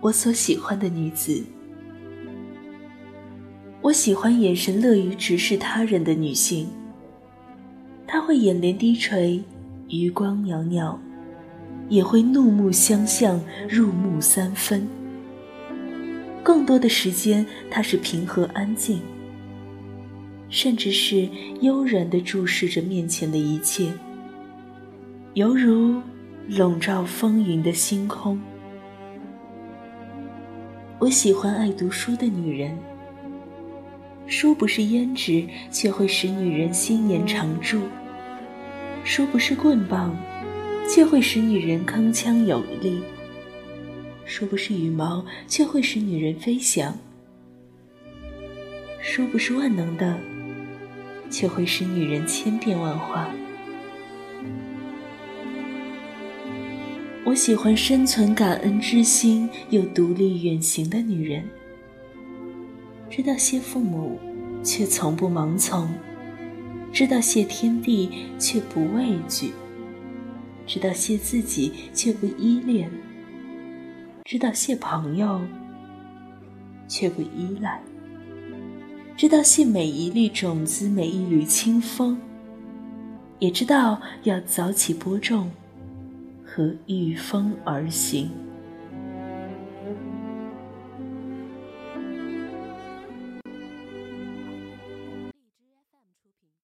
我所喜欢的女子。我喜欢眼神乐于直视他人的女性。她会眼帘低垂，余光袅袅，也会怒目相向，入木三分。更多的时间，她是平和安静，甚至是悠然地注视着面前的一切，犹如笼罩风云的星空。我喜欢爱读书的女人。书不是胭脂，却会使女人心颜常驻；书不是棍棒，却会使女人铿锵有力；书不是羽毛，却会使女人飞翔；书不是万能的，却会使女人千变万化。我喜欢深存感恩之心又独立远行的女人。知道谢父母，却从不盲从；知道谢天地，却不畏惧；知道谢自己，却不依恋；知道谢朋友，却不依赖；知道谢每一粒种子，每一缕清风；也知道要早起播种和御风而行。